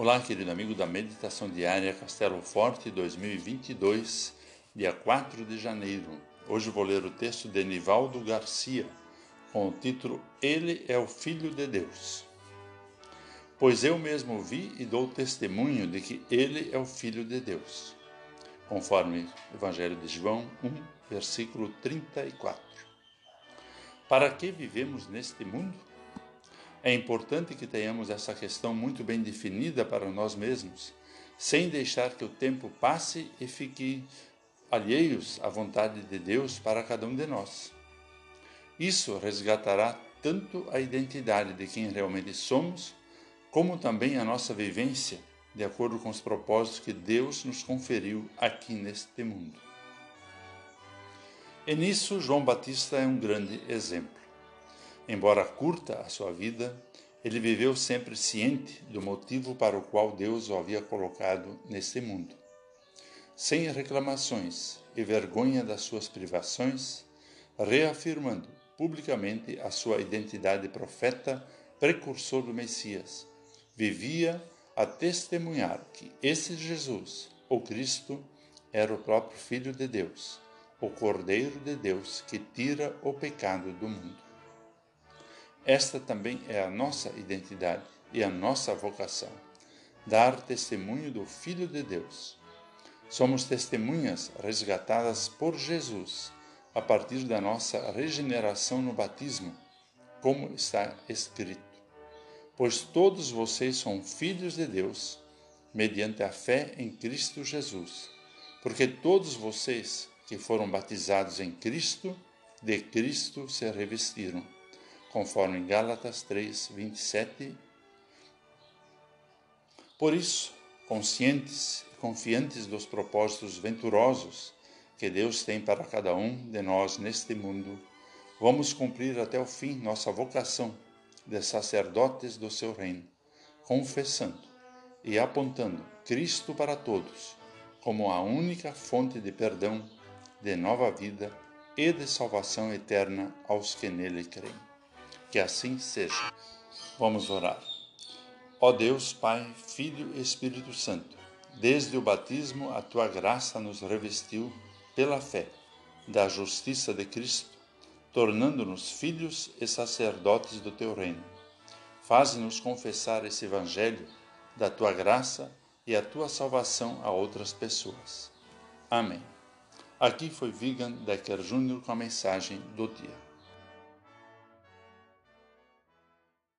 Olá, querido amigo da Meditação Diária Castelo Forte 2022, dia 4 de janeiro. Hoje vou ler o texto de Nivaldo Garcia, com o título Ele é o Filho de Deus. Pois eu mesmo vi e dou testemunho de que Ele é o Filho de Deus, conforme Evangelho de João 1, versículo 34. Para que vivemos neste mundo? É importante que tenhamos essa questão muito bem definida para nós mesmos, sem deixar que o tempo passe e fique alheios à vontade de Deus para cada um de nós. Isso resgatará tanto a identidade de quem realmente somos, como também a nossa vivência de acordo com os propósitos que Deus nos conferiu aqui neste mundo. E nisso, João Batista é um grande exemplo. Embora curta a sua vida, ele viveu sempre ciente do motivo para o qual Deus o havia colocado neste mundo. Sem reclamações e vergonha das suas privações, reafirmando publicamente a sua identidade de profeta, precursor do Messias, vivia a testemunhar que esse Jesus, o Cristo, era o próprio Filho de Deus, o Cordeiro de Deus que tira o pecado do mundo. Esta também é a nossa identidade e a nossa vocação: dar testemunho do Filho de Deus. Somos testemunhas resgatadas por Jesus a partir da nossa regeneração no batismo, como está escrito. Pois todos vocês são filhos de Deus, mediante a fé em Cristo Jesus. Porque todos vocês que foram batizados em Cristo, de Cristo se revestiram conforme Gálatas 3, 27. Por isso, conscientes e confiantes dos propósitos venturosos que Deus tem para cada um de nós neste mundo, vamos cumprir até o fim nossa vocação de sacerdotes do seu reino, confessando e apontando Cristo para todos como a única fonte de perdão, de nova vida e de salvação eterna aos que nele creem. Que assim seja. Vamos orar. Ó Deus, Pai, Filho e Espírito Santo, desde o batismo a tua graça nos revestiu pela fé da justiça de Cristo, tornando-nos filhos e sacerdotes do teu reino. Faze-nos confessar esse evangelho da tua graça e a tua salvação a outras pessoas. Amém. Aqui foi Vigan Decker Jr. com a mensagem do dia.